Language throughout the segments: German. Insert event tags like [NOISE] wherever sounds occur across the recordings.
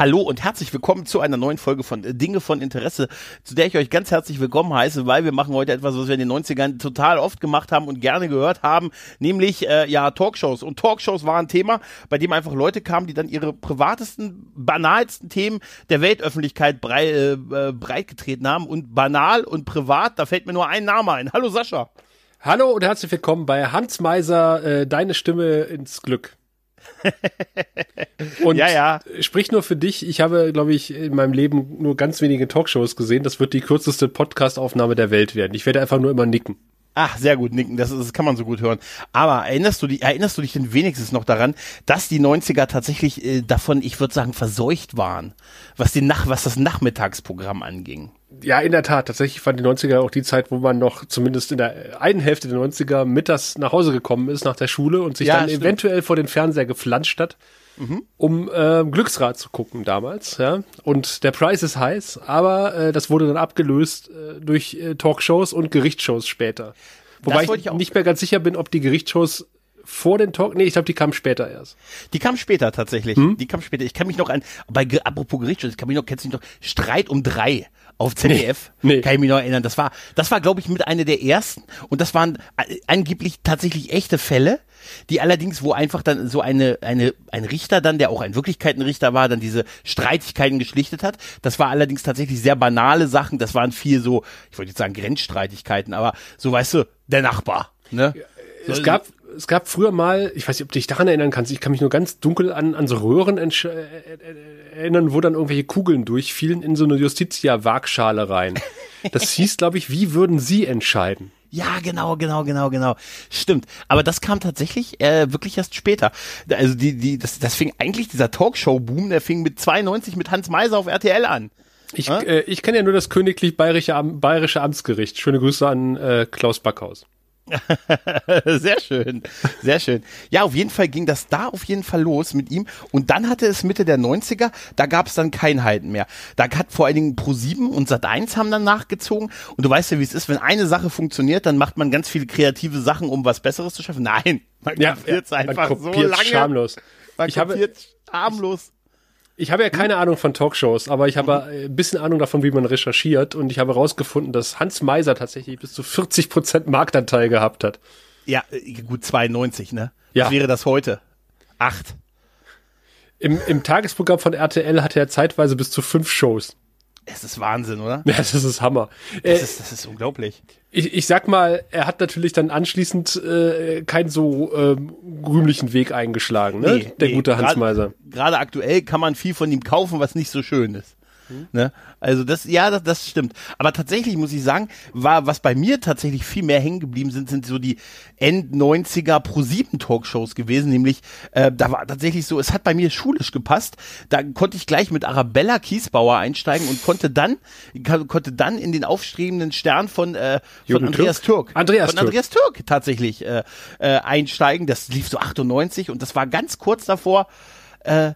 Hallo und herzlich willkommen zu einer neuen Folge von Dinge von Interesse, zu der ich euch ganz herzlich willkommen heiße, weil wir machen heute etwas, was wir in den 90ern total oft gemacht haben und gerne gehört haben, nämlich äh, ja Talkshows. Und Talkshows waren ein Thema, bei dem einfach Leute kamen, die dann ihre privatesten, banalsten Themen der Weltöffentlichkeit brei äh, äh breitgetreten haben. Und banal und privat, da fällt mir nur ein Name ein. Hallo Sascha. Hallo und herzlich willkommen bei Hans Meiser, äh, deine Stimme ins Glück. [LAUGHS] Und ja, ja. sprich nur für dich. Ich habe, glaube ich, in meinem Leben nur ganz wenige Talkshows gesehen. Das wird die kürzeste Podcastaufnahme der Welt werden. Ich werde einfach nur immer nicken. Ach, sehr gut, nicken, das, das kann man so gut hören. Aber erinnerst du dich, erinnerst du dich denn wenigstens noch daran, dass die 90er tatsächlich äh, davon, ich würde sagen, verseucht waren, was die Nach was das Nachmittagsprogramm anging? Ja, in der Tat. Tatsächlich fand die 90er auch die Zeit, wo man noch zumindest in der einen Hälfte der 90er mittags nach Hause gekommen ist nach der Schule und sich ja, dann stimmt. eventuell vor den Fernseher geflanscht hat mhm. um äh, Glücksrad zu gucken damals. Ja? Und der Preis ist heiß, aber äh, das wurde dann abgelöst äh, durch äh, Talkshows und Gerichtsshows später. Wobei ich, ich nicht mehr ganz sicher bin, ob die Gerichtsshows vor den Talk, nee, ich glaube, die kamen später erst. Die kamen später tatsächlich. Hm? Die kamen später. Ich kann mich noch an, bei apropos Gerichtsshows, ich kann mich noch, kennst du mich noch, Streit um drei auf ZDF. Nee, nee. Kann ich mich noch erinnern. Das war, das war, glaube ich, mit einer der ersten. Und das waren äh, angeblich tatsächlich echte Fälle die allerdings, wo einfach dann so eine, eine, ein Richter dann, der auch ein Wirklichkeitenrichter war, dann diese Streitigkeiten geschlichtet hat. Das war allerdings tatsächlich sehr banale Sachen. Das waren viel so, ich wollte jetzt sagen Grenzstreitigkeiten, aber so weißt du, der Nachbar. Ne? Es so, gab, es gab früher mal, ich weiß nicht, ob du dich daran erinnern kannst, ich kann mich nur ganz dunkel an, an so Röhren äh, erinnern, wo dann irgendwelche Kugeln durchfielen in so eine Justitia-Waagschale rein. Das [LAUGHS] hieß, glaube ich, wie würden Sie entscheiden? Ja, genau, genau, genau, genau. Stimmt. Aber das kam tatsächlich äh, wirklich erst später. Also die, die, das, das fing eigentlich dieser Talkshow-Boom, der fing mit 92 mit Hans Meiser auf RTL an. Ich, äh, ich kenne ja nur das königlich bayerische, bayerische Amtsgericht. Schöne Grüße an äh, Klaus Backhaus. [LAUGHS] sehr schön, sehr schön. Ja, auf jeden Fall ging das da auf jeden Fall los mit ihm. Und dann hatte es Mitte der 90er, da gab es dann kein Halten mehr. Da hat vor allen Dingen Pro7 und Sat1 haben dann nachgezogen. Und du weißt ja, wie es ist, wenn eine Sache funktioniert, dann macht man ganz viele kreative Sachen, um was Besseres zu schaffen. Nein, man ja, kopiert es ja, einfach so lange. Schamlos. Man ich kopiert habe, harmlos. Ich habe ja keine Ahnung von Talkshows, aber ich habe mhm. ein bisschen Ahnung davon, wie man recherchiert. Und ich habe herausgefunden, dass Hans Meiser tatsächlich bis zu 40 Prozent Marktanteil gehabt hat. Ja, äh, gut 92, ne? Ja. Was wäre das heute? Acht. Im, Im Tagesprogramm von RTL hatte er zeitweise bis zu fünf Shows. Es ist Wahnsinn, oder? Ja, [LAUGHS] das ist Hammer. Das, äh, ist, das ist unglaublich. Ich, ich sag mal, er hat natürlich dann anschließend äh, keinen so ähm, rühmlichen Weg eingeschlagen, ne? Nee, Der nee, gute Hans Meiser. Gerade aktuell kann man viel von ihm kaufen, was nicht so schön ist. Mhm. Ne? Also das, ja, das, das stimmt. Aber tatsächlich muss ich sagen, war, was bei mir tatsächlich viel mehr hängen geblieben sind, sind so die End-90er Pro-7 Talkshows gewesen, nämlich, äh, da war tatsächlich so, es hat bei mir schulisch gepasst, da konnte ich gleich mit Arabella Kiesbauer einsteigen und konnte dann, konnte dann in den aufstrebenden Stern von, äh, von Andreas Türk. Türk. Andreas von Türk. Andreas Türk tatsächlich äh, äh, einsteigen. Das lief so 98 und das war ganz kurz davor, äh,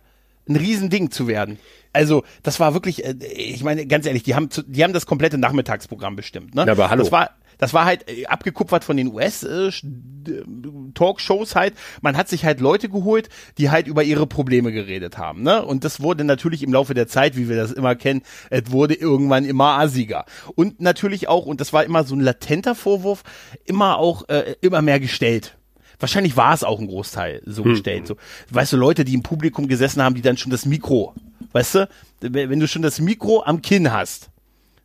ein Riesending zu werden. Also, das war wirklich, äh, ich meine, ganz ehrlich, die haben, die haben das komplette Nachmittagsprogramm bestimmt. Ne? Ja, aber hallo. Das war, das war halt äh, abgekupfert von den US-Talkshows äh, halt. Man hat sich halt Leute geholt, die halt über ihre Probleme geredet haben. Ne? Und das wurde natürlich im Laufe der Zeit, wie wir das immer kennen, es wurde irgendwann immer assiger. Und natürlich auch, und das war immer so ein latenter Vorwurf, immer auch äh, immer mehr gestellt. Wahrscheinlich war es auch ein Großteil so hm. gestellt. So, weißt du, Leute, die im Publikum gesessen haben, die dann schon das Mikro Weißt du, wenn du schon das Mikro am Kinn hast,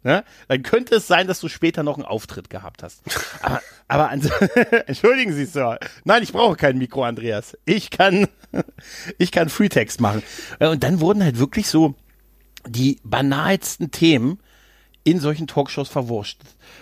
ne, dann könnte es sein, dass du später noch einen Auftritt gehabt hast. [LAUGHS] Aber, aber [LAUGHS] entschuldigen Sie, Sir. Nein, ich brauche kein Mikro, Andreas. Ich kann, [LAUGHS] ich kann Freetext machen. Und dann wurden halt wirklich so die banalsten Themen in solchen Talkshows verwurscht.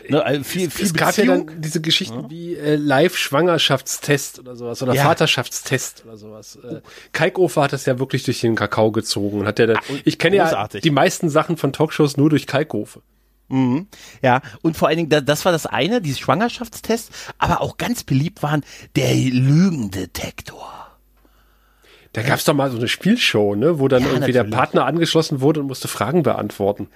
Ne, also viel, viel es gab ja dann diese Geschichten ja. wie äh, Live-Schwangerschaftstest oder sowas oder ja. Vaterschaftstest oder sowas. Äh, Kalkofer hat das ja wirklich durch den Kakao gezogen. Hat der, da, ah, ich kenne ja die meisten Sachen von Talkshows nur durch Kalkofe. Mhm. Ja, und vor allen Dingen, das war das eine, dieses Schwangerschaftstest, aber auch ganz beliebt waren der Lügendetektor. Da gab's doch mal so eine Spielshow, ne, wo dann ja, irgendwie natürlich. der Partner angeschlossen wurde und musste Fragen beantworten.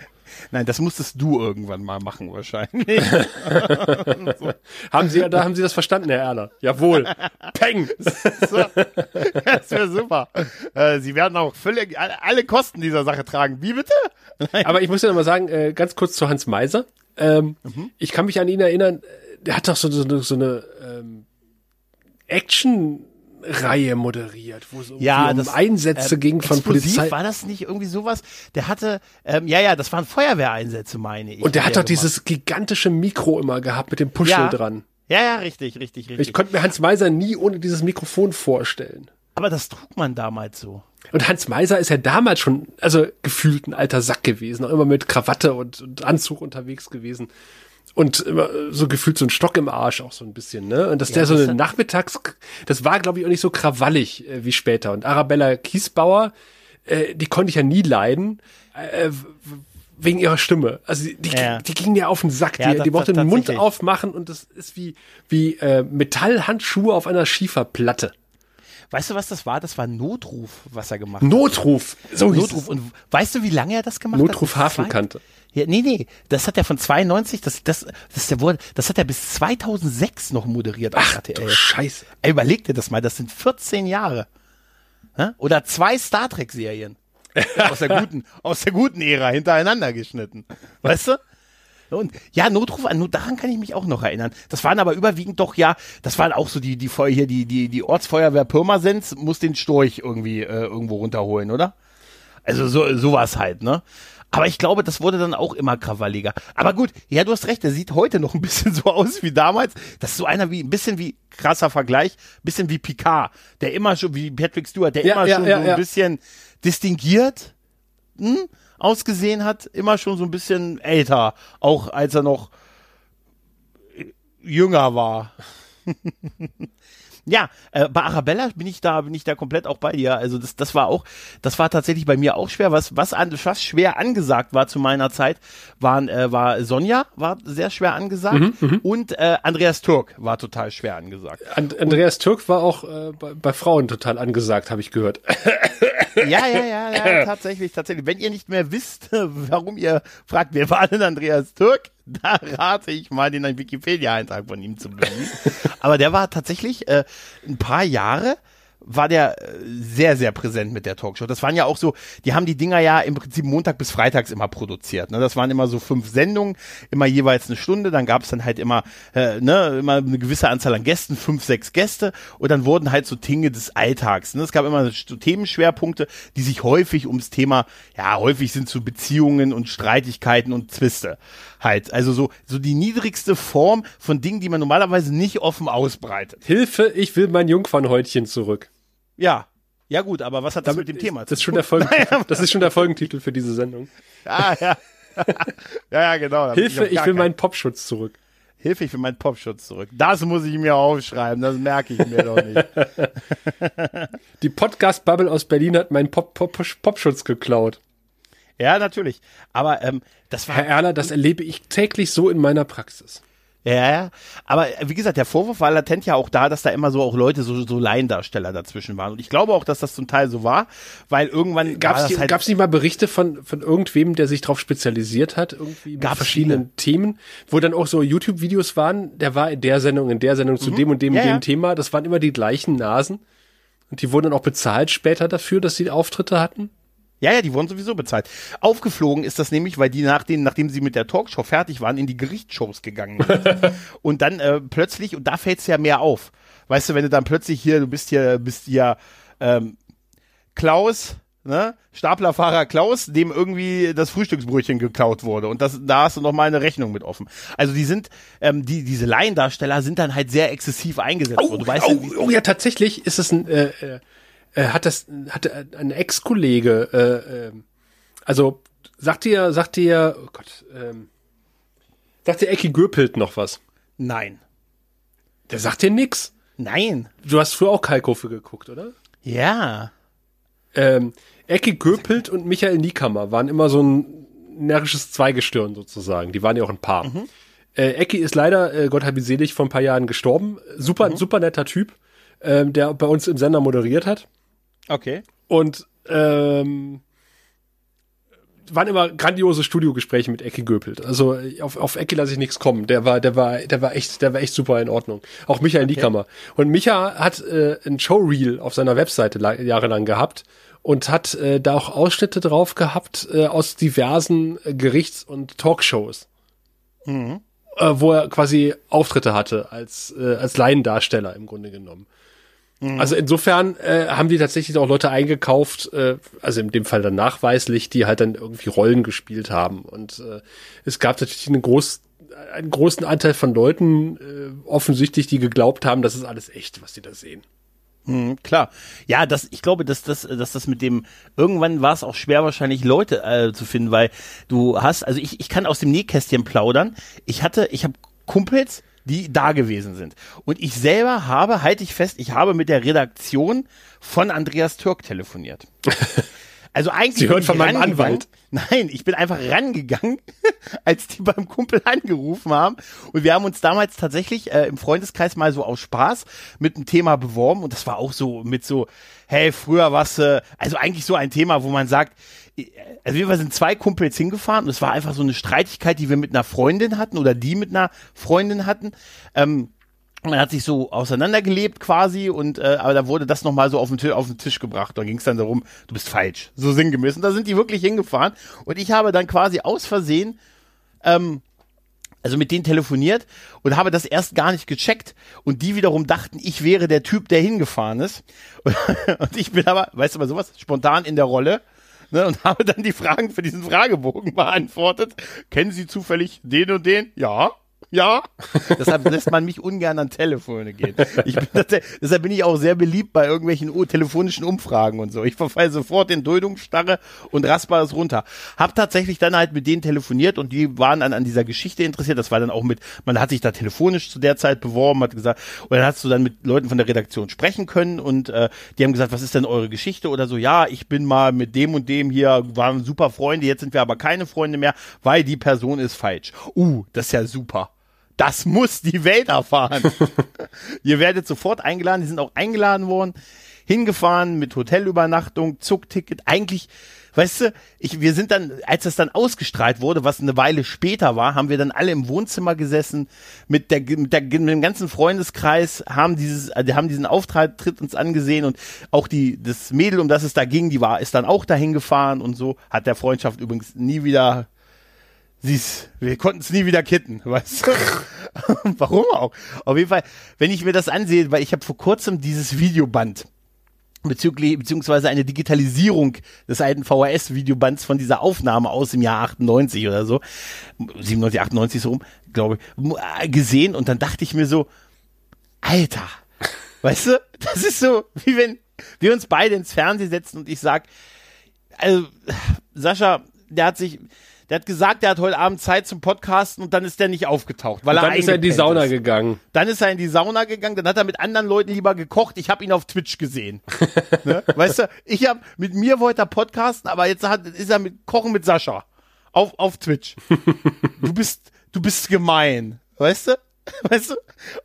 Nein, das musstest du irgendwann mal machen wahrscheinlich. [LAUGHS] so. Haben Sie, da haben Sie das verstanden, Herr Erler? Jawohl. Peng. so. Das wäre super. Äh, Sie werden auch völlig alle Kosten dieser Sache tragen. Wie bitte? Nein. Aber ich muss ja noch mal sagen, äh, ganz kurz zu Hans Meiser. Ähm, mhm. Ich kann mich an ihn erinnern, der hat doch so, so, so eine ähm, Action Reihe moderiert, wo es ja, um das, Einsätze äh, ging von Polizei. War das nicht irgendwie sowas? Der hatte, ähm, ja, ja, das waren Feuerwehreinsätze, meine ich. Und der hat doch dieses gigantische Mikro immer gehabt mit dem Puschel ja. dran. Ja, ja, richtig, richtig, richtig. Ich konnte mir Hans Meiser nie ohne dieses Mikrofon vorstellen. Aber das trug man damals so. Und Hans Meiser ist ja damals schon, also gefühlt ein alter Sack gewesen, auch immer mit Krawatte und, und Anzug unterwegs gewesen und immer so gefühlt so ein Stock im Arsch auch so ein bisschen, ne? Und dass ja, der so eine Nachmittags, das war glaube ich auch nicht so krawallig äh, wie später. Und Arabella Kiesbauer, äh, die konnte ich ja nie leiden. Äh, wegen ihrer Stimme. Also die, ja. die, die ging ja auf den Sack. Ja, die, das, die mochte den Mund aufmachen und das ist wie, wie äh, Metallhandschuhe auf einer Schieferplatte. Weißt du, was das war? Das war Notruf, was er gemacht Notruf. hat. Notruf. So Notruf. Und weißt du, wie lange er das gemacht Notruf hat? Notruf Hafenkante. Ja, nee, nee, das hat er von 92, das, das, das, der wurde, das hat er bis 2006 noch moderiert Ach, RTL. Du Scheiße. Ey, überleg dir das mal, das sind 14 Jahre. Oder zwei Star Trek Serien. [LAUGHS] aus der guten, aus der guten Ära hintereinander geschnitten. Weißt du? Und ja, Notruf an, daran kann ich mich auch noch erinnern. Das waren aber überwiegend doch ja, das waren auch so die die Feuer hier die die die Ortsfeuerwehr Pirmasens muss den Storch irgendwie äh, irgendwo runterholen, oder? Also so sowas halt, ne? Aber ich glaube, das wurde dann auch immer krawalliger. Aber gut, ja, du hast recht, der sieht heute noch ein bisschen [LAUGHS] so aus wie damals. Das ist so einer wie, ein bisschen wie, krasser Vergleich, bisschen wie Picard, der immer schon, wie Patrick Stewart, der ja, immer ja, schon ja, so ein bisschen distinguiert hm, ausgesehen hat, immer schon so ein bisschen älter, auch als er noch jünger war. [LAUGHS] Ja, äh, bei Arabella bin ich da, bin ich da komplett auch bei dir. Also das, das war auch, das war tatsächlich bei mir auch schwer. Was, was, an, was schwer angesagt war zu meiner Zeit, waren, äh, war Sonja, war sehr schwer angesagt mhm, mhm. und äh, Andreas Türk war total schwer angesagt. And, Andreas und, Türk war auch äh, bei, bei Frauen total angesagt, habe ich gehört. Ja, ja, ja, ja, [LAUGHS] tatsächlich, tatsächlich. Wenn ihr nicht mehr wisst, [LAUGHS] warum ihr fragt, wer war denn Andreas Türk, [LAUGHS] da rate ich mal, den Wikipedia-Eintrag von ihm zu bringen. Aber der war tatsächlich äh, ein paar Jahre war der äh, sehr, sehr präsent mit der Talkshow. Das waren ja auch so, die haben die Dinger ja im Prinzip Montag bis Freitags immer produziert. Ne? Das waren immer so fünf Sendungen, immer jeweils eine Stunde. Dann gab es dann halt immer, äh, ne, immer eine gewisse Anzahl an Gästen, fünf, sechs Gäste. Und dann wurden halt so Dinge des Alltags. Ne? Es gab immer so Themenschwerpunkte, die sich häufig ums Thema, ja, häufig sind so Beziehungen und Streitigkeiten und Zwiste halt. Also so, so die niedrigste Form von Dingen, die man normalerweise nicht offen ausbreitet. Hilfe, ich will mein Jungfernhäutchen zurück. Ja. Ja gut, aber was hat das Damit mit dem Thema zu tun? Das, [LAUGHS] das ist schon der Folgentitel für diese Sendung. Ah, ja. [LAUGHS] ja, ja, genau. Hilfe, ich, ich will meinen Popschutz zurück. Hilfe, ich will meinen Popschutz zurück. Das muss ich mir aufschreiben, das merke ich mir doch nicht. [LAUGHS] Die Podcast-Bubble aus Berlin hat meinen Pop -Pop Popschutz geklaut. Ja, natürlich. Aber ähm, das war. Herr Erler, das erlebe ich täglich so in meiner Praxis. Ja, ja. Aber äh, wie gesagt, der Vorwurf war latent ja auch da, dass da immer so auch Leute, so, so Laiendarsteller dazwischen waren. Und ich glaube auch, dass das zum Teil so war, weil irgendwann gab es halt gab's nicht mal Berichte von, von irgendwem, der sich darauf spezialisiert hat, irgendwie mit verschiedenen viele. Themen, wo dann auch so YouTube-Videos waren, der war in der Sendung, in der Sendung zu mhm. dem und dem ja, und dem ja. Thema. Das waren immer die gleichen Nasen. Und die wurden dann auch bezahlt später dafür, dass sie Auftritte hatten. Ja, ja, die wurden sowieso bezahlt. Aufgeflogen ist das nämlich, weil die nach den, nachdem sie mit der Talkshow fertig waren, in die Gerichtsshows gegangen sind. [LAUGHS] und dann äh, plötzlich, und da fällt's ja mehr auf. Weißt du, wenn du dann plötzlich hier, du bist hier, bist ja ähm, Klaus, ne, Staplerfahrer Klaus, dem irgendwie das Frühstücksbrötchen geklaut wurde. Und das, da hast du noch mal eine Rechnung mit offen. Also die sind, ähm, die, diese Laiendarsteller sind dann halt sehr exzessiv eingesetzt oh, worden. Du weißt oh, ja, oh ja, tatsächlich ist es ein, äh, äh äh, hat das, hat ein Ex-Kollege, äh, äh, also sagt ihr, sagt ihr, oh Gott, ähm, sagt ihr Ecki Göpelt noch was? Nein. Der sagt dir nix? Nein. Du hast früher auch Kalkofe geguckt, oder? Ja. Ähm, Ecki Göpelt und Michael Niekammer waren immer so ein närrisches Zweigestirn sozusagen. Die waren ja auch ein Paar. Mhm. Äh, Ecki ist leider, äh, Gott hab ihn selig, vor ein paar Jahren gestorben. Super, mhm. super netter Typ, ähm, der bei uns im Sender moderiert hat. Okay. Und ähm, waren immer grandiose Studiogespräche mit Ecki Göpelt. Also auf, auf Ecki lasse ich nichts kommen. Der war, der war, der war echt, der war echt super in Ordnung. Auch Micha in die Kammer. Und Micha hat äh, ein Showreel auf seiner Webseite jahrelang gehabt und hat äh, da auch Ausschnitte drauf gehabt äh, aus diversen äh, Gerichts- und Talkshows. Mhm. Äh, wo er quasi Auftritte hatte als, äh, als Laiendarsteller im Grunde genommen. Mhm. Also insofern äh, haben die tatsächlich auch Leute eingekauft, äh, also in dem Fall dann nachweislich, die halt dann irgendwie Rollen gespielt haben. Und äh, es gab natürlich einen, groß, einen großen Anteil von Leuten äh, offensichtlich, die geglaubt haben, das ist alles echt, was die da sehen. Mhm, klar. Ja, das, ich glaube, dass das, dass das mit dem, irgendwann war es auch schwer wahrscheinlich Leute äh, zu finden, weil du hast, also ich, ich kann aus dem Nähkästchen plaudern. Ich hatte, ich habe Kumpels, die da gewesen sind. Und ich selber habe, halte ich fest, ich habe mit der Redaktion von Andreas Türk telefoniert. [LAUGHS] Also eigentlich. Sie hören von meinem Anwalt. Nein, ich bin einfach rangegangen, [LAUGHS] als die beim Kumpel angerufen haben. Und wir haben uns damals tatsächlich äh, im Freundeskreis mal so aus Spaß mit einem Thema beworben. Und das war auch so mit so, hey, früher was, äh, also eigentlich so ein Thema, wo man sagt, äh, also wir sind zwei Kumpels hingefahren und es war einfach so eine Streitigkeit, die wir mit einer Freundin hatten oder die mit einer Freundin hatten. Ähm, man hat sich so auseinandergelebt quasi und äh, aber da wurde das nochmal so auf den, Tisch, auf den Tisch gebracht. Da ging es dann darum, du bist falsch. So sinngemäß. Und da sind die wirklich hingefahren. Und ich habe dann quasi aus Versehen, ähm, also mit denen telefoniert und habe das erst gar nicht gecheckt. Und die wiederum dachten, ich wäre der Typ, der hingefahren ist. [LAUGHS] Und ich bin aber, weißt du mal sowas, spontan in der Rolle. Ne, und habe dann die Fragen für diesen Fragebogen beantwortet. Kennen Sie zufällig den und den? Ja. Ja, [LAUGHS] deshalb lässt man mich ungern an Telefone gehen. Ich bin, deshalb bin ich auch sehr beliebt bei irgendwelchen telefonischen Umfragen und so. Ich verfalle sofort in Duldungsstarre und rasper es runter. Hab tatsächlich dann halt mit denen telefoniert und die waren dann an dieser Geschichte interessiert. Das war dann auch mit, man hat sich da telefonisch zu der Zeit beworben, hat gesagt, und dann hast du dann mit Leuten von der Redaktion sprechen können und äh, die haben gesagt, was ist denn eure Geschichte oder so? Ja, ich bin mal mit dem und dem hier, waren super Freunde, jetzt sind wir aber keine Freunde mehr, weil die Person ist falsch. Uh, das ist ja super. Das muss die Welt erfahren. [LAUGHS] Ihr werdet sofort eingeladen. Die sind auch eingeladen worden, hingefahren mit Hotelübernachtung, Zugticket. Eigentlich, weißt du, ich, wir sind dann, als das dann ausgestrahlt wurde, was eine Weile später war, haben wir dann alle im Wohnzimmer gesessen mit der, mit, der, mit dem ganzen Freundeskreis, haben dieses, äh, haben diesen Auftritt uns angesehen und auch die, das Mädel, um das es da ging, die war, ist dann auch dahin gefahren und so, hat der Freundschaft übrigens nie wieder Siehst, wir konnten es nie wieder kitten, [LAUGHS] weißt du? [LAUGHS] Warum auch? Auf jeden Fall, wenn ich mir das ansehe, weil ich habe vor kurzem dieses Videoband bezüglich beziehungsweise eine Digitalisierung des alten VHS-Videobands von dieser Aufnahme aus dem Jahr 98 oder so, 97, 98 so rum, glaube ich, äh, gesehen und dann dachte ich mir so, Alter, [LAUGHS] weißt du, das ist so, wie wenn wir uns beide ins Fernsehen setzen und ich sag, also Sascha, der hat sich, der hat gesagt, der hat heute Abend Zeit zum Podcasten und dann ist der nicht aufgetaucht. Weil und dann er ist er in die Sauna ist. gegangen. Dann ist er in die Sauna gegangen, dann hat er mit anderen Leuten lieber gekocht. Ich habe ihn auf Twitch gesehen. [LAUGHS] ne? Weißt du, ich habe mit mir wollte er podcasten, aber jetzt hat, ist er mit Kochen mit Sascha auf, auf Twitch. [LAUGHS] du bist, du bist gemein. Weißt du? [LAUGHS] Weißt du?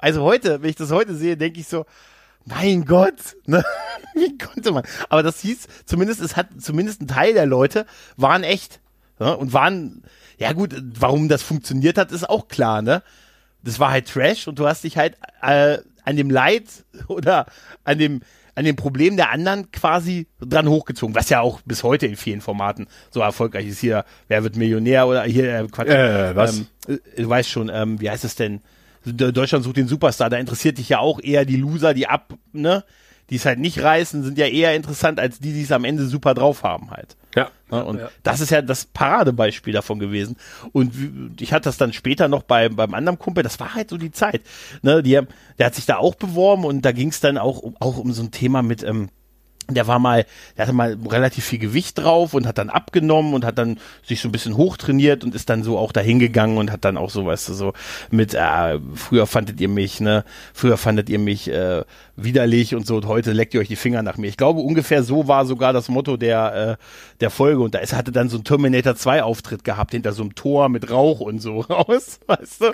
Also heute, wenn ich das heute sehe, denke ich so, mein Gott, ne? Wie konnte man? Aber das hieß, zumindest, es hat, zumindest ein Teil der Leute waren echt ja, und waren, ja gut, warum das funktioniert hat, ist auch klar, ne? Das war halt Trash und du hast dich halt äh, an dem Leid [LAUGHS] oder an dem an dem Problem der anderen quasi dran hochgezogen, was ja auch bis heute in vielen Formaten so erfolgreich ist. Hier, wer wird Millionär oder hier, äh, Quatsch. Äh, was? Ähm, äh, du weißt schon, ähm, wie heißt es denn? Deutschland sucht den Superstar, da interessiert dich ja auch eher die Loser, die ab, ne? Die es halt nicht reißen, sind ja eher interessant als die, die es am Ende super drauf haben halt. Ja. Ja und ja. das ist ja das Paradebeispiel davon gewesen. Und ich hatte das dann später noch bei, beim anderen Kumpel, das war halt so die Zeit. Ne, die, der hat sich da auch beworben und da ging es dann auch, auch um so ein Thema mit, ähm, der war mal, der hatte mal relativ viel Gewicht drauf und hat dann abgenommen und hat dann sich so ein bisschen hochtrainiert und ist dann so auch dahin gegangen und hat dann auch so, weißt du, so mit, äh, früher fandet ihr mich, ne, früher fandet ihr mich äh, widerlich und so und heute leckt ihr euch die Finger nach mir. Ich glaube, ungefähr so war sogar das Motto der, äh, der Folge und da ist, hatte dann so ein Terminator 2 Auftritt gehabt hinter so einem Tor mit Rauch und so [LAUGHS] raus, weißt du.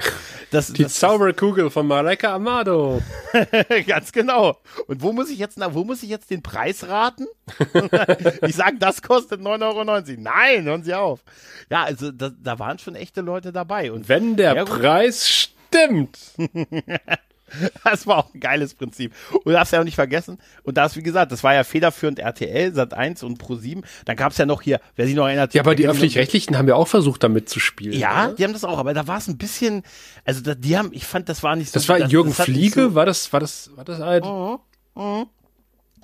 Das, die das, Zauberkugel von Maleka Amado. [LAUGHS] Ganz genau. Und wo muss ich jetzt, wo muss ich jetzt den Preis raten? [LAUGHS] ich sage, das kostet 9,90 Euro. Nein, hören Sie auf. Ja, also da, da waren schon echte Leute dabei. Und wenn der ja, Preis stimmt. [LAUGHS] Das war auch ein geiles Prinzip. Und du darfst ja auch nicht vergessen, und das, wie gesagt, das war ja federführend RTL, Sat 1 und Pro 7. Dann gab es ja noch hier, wer sich noch erinnert. Ja, aber die öffentlich-rechtlichen haben ja auch versucht, damit zu spielen. Ja, oder? die haben das auch, aber da war es ein bisschen, also da, die haben, ich fand, das war nicht so. Das war das, Jürgen das Fliege, so, war das, war das, war das ein? Uh, uh.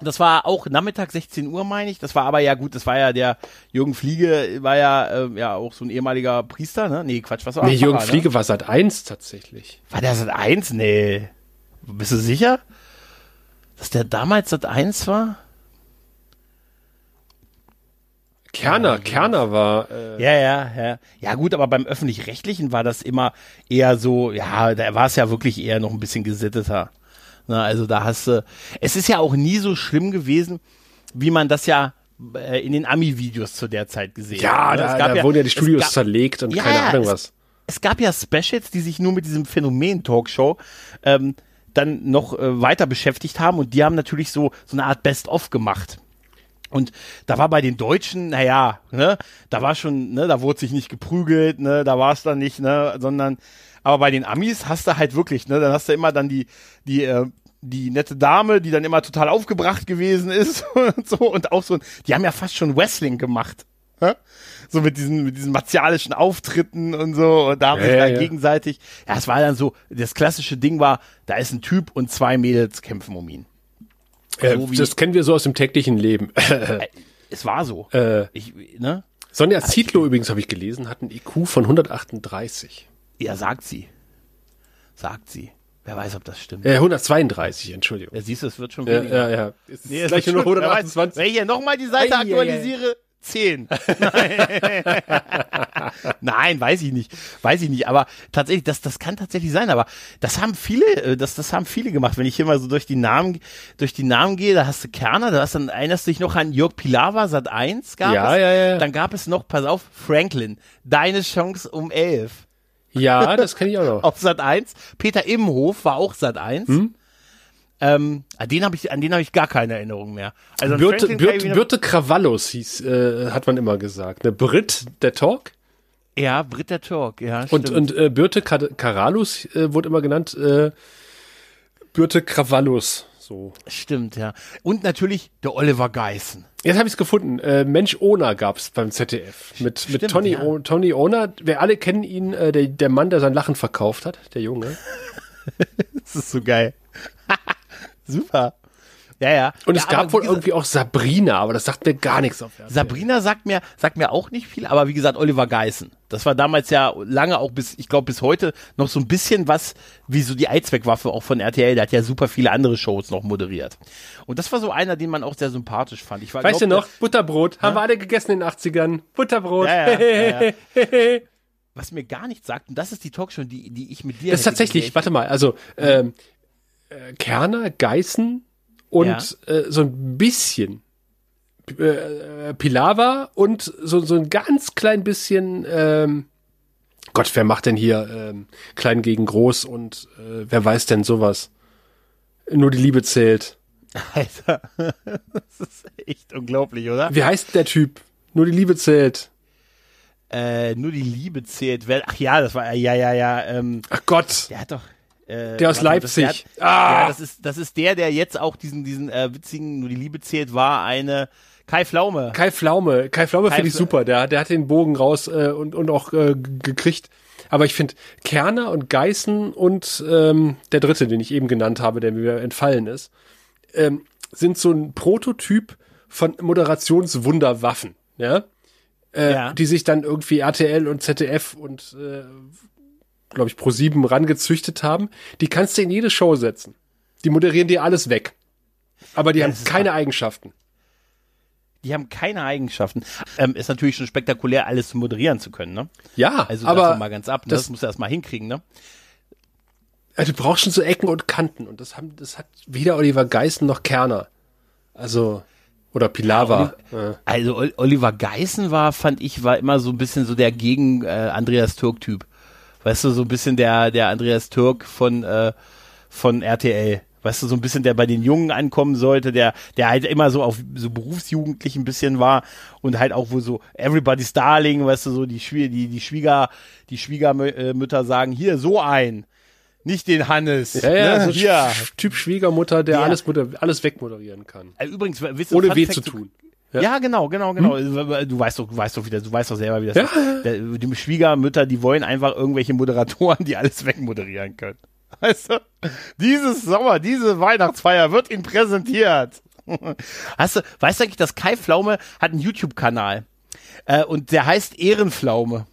Das war auch Nachmittag 16 Uhr, meine ich. Das war aber ja gut, das war ja der Jürgen Fliege, war ja, äh, ja auch so ein ehemaliger Priester, ne? Nee, Quatsch, was war Nee, Jürgen Fliege ne? war seit eins tatsächlich. War der seit eins? Nee. Bist du sicher? Dass der damals Sat 1 war? Kerner, ja, Kerner war. Äh ja, ja, ja. Ja, gut, aber beim Öffentlich-Rechtlichen war das immer eher so, ja, da war es ja wirklich eher noch ein bisschen gesitteter. Na, also da hast du. Es ist ja auch nie so schlimm gewesen, wie man das ja äh, in den Ami-Videos zu der Zeit gesehen ja, hat. Da, da ja, wurden ja die Studios gab, zerlegt und ja, keine Ahnung es, was. Es gab ja Specials, die sich nur mit diesem Phänomen Talkshow ähm, dann noch äh, weiter beschäftigt haben und die haben natürlich so, so eine Art Best-of gemacht. Und da war bei den Deutschen, naja, ne, da war schon, ne, da wurde sich nicht geprügelt, ne, da war es dann nicht, ne, sondern, aber bei den Amis hast du halt wirklich, ne, dann hast du immer dann die, die, äh, die nette Dame, die dann immer total aufgebracht gewesen ist [LAUGHS] und so und auch so, die haben ja fast schon Wrestling gemacht. Ne? so mit diesen, mit diesen martialischen Auftritten und so, und da haben ja, sich ja, ja. gegenseitig, ja, es war dann so, das klassische Ding war, da ist ein Typ und zwei Mädels kämpfen um ihn. Äh, so das kennen wir so aus dem täglichen Leben. [LAUGHS] Äh, es war so. Äh, ich, ne? Sonja Zietlow übrigens, habe ich gelesen, hat ein IQ von 138. Ja, sagt sie. Sagt sie. Wer weiß, ob das stimmt. Äh, 132, Entschuldigung. Ja, siehst du, es wird schon weniger. Ja, ja, ja. Es nee, ist gleich nur noch 128. Wenn ich hier nochmal die Seite ei, aktualisiere, ei, ei. 10. Nein, weiß ich nicht. Weiß ich nicht. Aber tatsächlich, das, das kann tatsächlich sein. Aber das haben viele, äh, das, das haben viele gemacht. Wenn ich hier mal so durch die Namen, durch die Namen gehe, da hast du Kerner, da hast dann erinnerst du dich noch an Jörg Pilawa, Sat 1 gab ja, es. Ja, ja. Dann gab es noch, pass auf, Franklin. Deine Chance um 11. Ja, das kenne ich auch noch. [LAUGHS] auf Sat 1. Peter Imhof war auch Sat 1. Hm? Ähm, an den habe ich, an den habe ich gar keine Erinnerung mehr. Also Birte, Birte, Birte Krawallos hieß, äh, hat man immer gesagt. Ne? Brit der Talk. Ja, Brit der Talk, ja. Und, und äh, Birte Karalus äh, wurde immer genannt äh, Birte Krawallos. So. Stimmt, ja. Und natürlich der Oliver Geissen. Jetzt habe ich es gefunden. Äh, Mensch Ona gab's beim ZDF. Mit, Stimmt, mit Tony, ja. o, Tony Ona. Wir alle kennen ihn, äh, der, der Mann, der sein Lachen verkauft hat, der Junge. [LAUGHS] das ist so geil. [LAUGHS] Super. Ja, ja. Und ja, es gab wohl irgendwie auch Sabrina, aber das sagt mir gar nichts auf. Sabrina sagt mir, sagt mir auch nicht viel, aber wie gesagt, Oliver Geissen. Das war damals ja lange auch bis, ich glaube bis heute noch so ein bisschen was, wie so die Allzweckwaffe auch von RTL. Der hat ja super viele andere Shows noch moderiert. Und das war so einer, den man auch sehr sympathisch fand. Ich war, weißt glaub, du noch, Butterbrot, ja? haben wir alle gegessen in den 80ern. Butterbrot. Ja, ja, [LAUGHS] was mir gar nichts sagt, und das ist die Talkshow, die, die ich mit dir. Das ist tatsächlich, warte mal, also ähm, äh, Kerner, Geißen und ja. äh, so ein bisschen äh, Pilava und so, so ein ganz klein bisschen, ähm, Gott, wer macht denn hier ähm, klein gegen groß und äh, wer weiß denn sowas? Nur die Liebe zählt. Alter, [LAUGHS] das ist echt unglaublich, oder? Wie heißt der Typ? Nur die Liebe zählt. Äh, nur die Liebe zählt. Ach ja, das war ja ja ja. Ähm, Ach Gott. Der hat doch. Äh, der aus Leipzig. Das, der hat, ah. Ja, das ist, das ist der, der jetzt auch diesen, diesen äh, witzigen, nur die Liebe zählt, war eine Kai Flaume. Kai Flaume. Kai Flaume finde ich super. Der, der hat den Bogen raus äh, und, und auch äh, gekriegt. Aber ich finde Kerner und Geißen und ähm, der dritte, den ich eben genannt habe, der mir entfallen ist, ähm, sind so ein Prototyp von Moderationswunderwaffen. Ja? Äh, ja. die sich dann irgendwie RTL und ZDF und äh, glaube ich, pro sieben rangezüchtet haben, die kannst du in jede Show setzen. Die moderieren dir alles weg. Aber die das haben keine Eigenschaften. Die haben keine Eigenschaften. Ähm, ist natürlich schon spektakulär, alles zu moderieren zu können, ne? Ja, Also aber mal ganz ab. Ne? das- Das, musst du erst mal hinkriegen, ne? Ja, du brauchst schon so Ecken und Kanten und das haben, das hat weder Oliver Geißen noch Kerner. Also, oder Pilawa. Ja, Also Ol- Oliver Geißen war, fand ich, war immer so ein bisschen so der gegen äh, Andreas Türk-Typ. Weißt du, so ein bisschen der, der Andreas Türk von, äh, von RTL. Weißt du, so ein bisschen der bei den Jungen ankommen sollte, der, der halt immer so auf so berufsjugendlich ein bisschen war und halt auch wo so Everybody's Darling, weißt du, so die, Schwie die, die Schwieger, die Schwiegermütter sagen, hier, so ein. Nicht den Hannes. ja, ja ne? so. Sch- Typ Schwiegermutter, der Ja. alles, alles wegmoderieren kann. Äh, Übrigens, wisst ihr, Ohne Fun weh Fact zu tun. Ja, Ja. genau, genau, genau. Du weißt doch, du weißt doch wieder, du weißt doch selber, wie das Ja. ist. Der, die Schwiegermütter, die wollen einfach irgendwelche Moderatoren, die alles [LAUGHS] wegmoderieren können. Weißt du? Dieses Sommer, diese Weihnachtsfeier wird Ihnen präsentiert. [LAUGHS] Hast du, weißt du eigentlich, dass Kai Pflaume hat einen YouTube-Kanal. Äh, und der heißt Ehrenpflaume.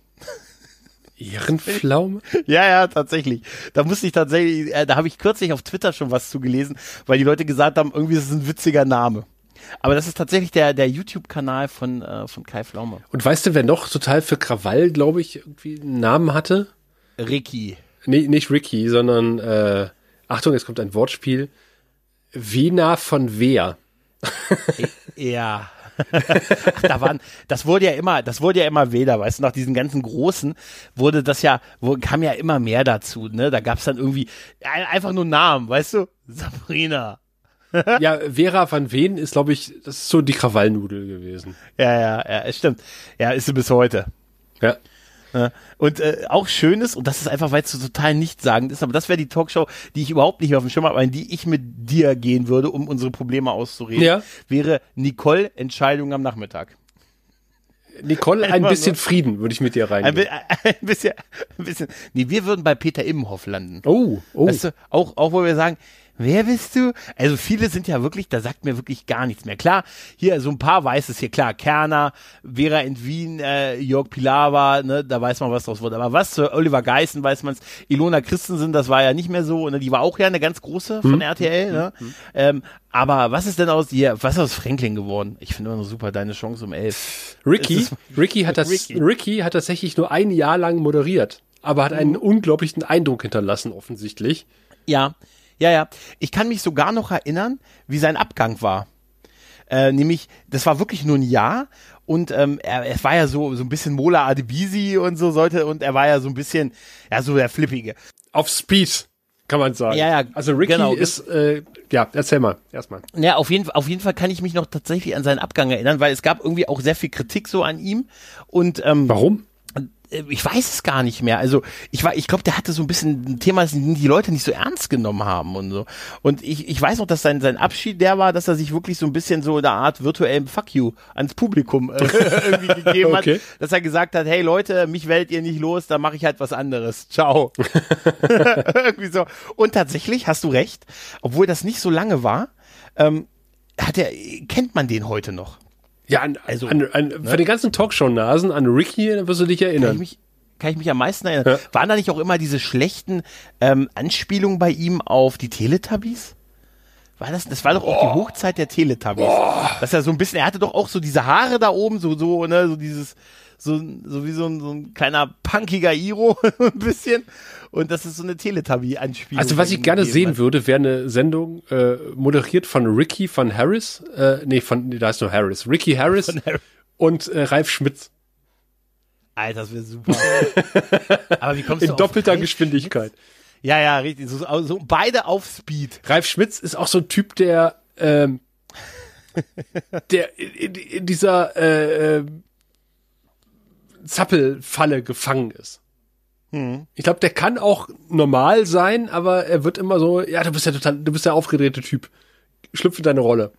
Ehrenpflaume? [LAUGHS] Ja, ja, tatsächlich. Da musste ich tatsächlich, äh, da habe ich kürzlich auf Twitter schon was zu gelesen, weil die Leute gesagt haben, irgendwie ist es ein witziger Name. Aber das ist tatsächlich der, der YouTube-Kanal von, äh, von Kai Pflaume. Und weißt du, wer noch total für Krawall, glaube ich, irgendwie einen Namen hatte? Ricky. Nee, nicht Ricky, sondern, äh, Achtung, jetzt kommt ein Wortspiel. Wena von Wehr. Ja. Ach, da waren, das wurde ja immer, das wurde ja immer weder, weißt du, nach diesen ganzen großen wurde das ja, kam ja immer mehr dazu, ne? Da gab's dann irgendwie ein, einfach nur Namen, weißt du? Sabrina. [LAUGHS] ja, Vera van Ween ist, glaube ich, das ist so die Krawallnudel gewesen. Ja, ja, ja, es stimmt. Ja, ist sie bis heute. Ja. Und äh, auch schön ist, und das ist einfach, weil es so total nichtssagend ist, aber das wäre die Talkshow, die ich überhaupt nicht mehr auf dem Schirm habe, aber in die ich mit dir gehen würde, um unsere Probleme auszureden, Ja. wäre Nicole Entscheidung am Nachmittag. Nicole, ein bisschen. Frieden würde ich mit dir Ein, reingehen. bi- ein bisschen, ein bisschen. Nee, wir würden bei Peter Imhoff landen. Oh, oh. Weißt du, auch, auch wo wir sagen, wer bist du? Also viele sind ja wirklich, da sagt mir wirklich gar nichts mehr. Klar, hier so ein paar weiß es hier, klar, Kerner, Vera in Wien, äh, Jörg Pilawa, ne, da weiß man, was draus wurde. Aber was zu Oliver Geißen weiß man's, Ilona Christensen, das war ja nicht mehr so, ne, die war auch ja eine ganz große von RTL, ne? Ähm, aber was ist denn aus hier, was ist aus Franklin geworden? Ich finde immer noch super, deine Chance um elf. Ricky, ist- Ricky hat das, Ricky. Ricky. hat tatsächlich nur ein Jahr lang moderiert, aber hat einen unglaublichen Eindruck hinterlassen, offensichtlich. Ja, ja, ja. Ich kann mich sogar noch erinnern, wie sein Abgang war. Äh, nämlich, das war wirklich nur ein Jahr und ähm, er, es war ja so so ein bisschen Mola Adebisi und so sollte und er war ja so ein bisschen ja so der flippige. Auf Speed, kann man sagen. Ja, ja, Also Ricky genau. ist, äh, ja, erzähl mal, erstmal. Ja, auf jeden auf jeden Fall kann ich mich noch tatsächlich an seinen Abgang erinnern, weil es gab irgendwie auch sehr viel Kritik so an ihm und ähm, Warum? Äh, ich weiß es gar nicht mehr. Also ich war, ich glaube, der hatte so ein bisschen ein Thema, das die Leute nicht so ernst genommen haben und so. Und ich, ich weiß noch, dass sein, sein Abschied der war, dass er sich wirklich so ein bisschen so in einer Art virtuellem Fuck you ans Publikum äh, [LAUGHS] irgendwie gegeben Okay. hat. Dass er gesagt hat, hey Leute, mich wählt ihr nicht los, da mache ich halt was anderes. Ciao. [LAUGHS] irgendwie so. Und tatsächlich hast du recht, obwohl das nicht so lange war, ähm, hat er, kennt man den heute noch? Ja, an, Also, an, an, von den ganzen Talkshow-Nasen an Ricky wirst du dich kann ich erinnern. mich, kann ich mich am meisten erinnern. Ja. Waren da nicht auch immer diese schlechten ähm, Anspielungen bei ihm auf die Teletubbies? War das, das war doch auch die Hochzeit der Teletubbies. Dass er so ein bisschen, er hatte doch auch so diese Haare da oben, so, so, ne, so dieses, so, so wie so ein, so ein kleiner punkiger Iro, [LAUGHS] ein bisschen. Und das ist so eine Teletubby-Anspielung. Also was ich gerne sehen hat. würde, wäre eine Sendung äh, moderiert von Ricky von Harris, äh, nee, von, nee, da ist nur Harris, Ricky Harris Harris. und äh, Ralf Schmitz Alter, das wäre super. [LAUGHS] Aber wie kommst du in doppelter Ralf Geschwindigkeit. Ja, ja, richtig. So, so, beide auf Speed. Ralf Schmitz ist auch so ein Typ, der, ähm, [LAUGHS] der in, in dieser äh, äh, Zappelfalle gefangen ist. Hm. Ich glaube, der kann auch normal sein, aber er wird immer so, ja, du bist ja total, du bist der aufgedrehte Typ. Schlüpfe deine Rolle.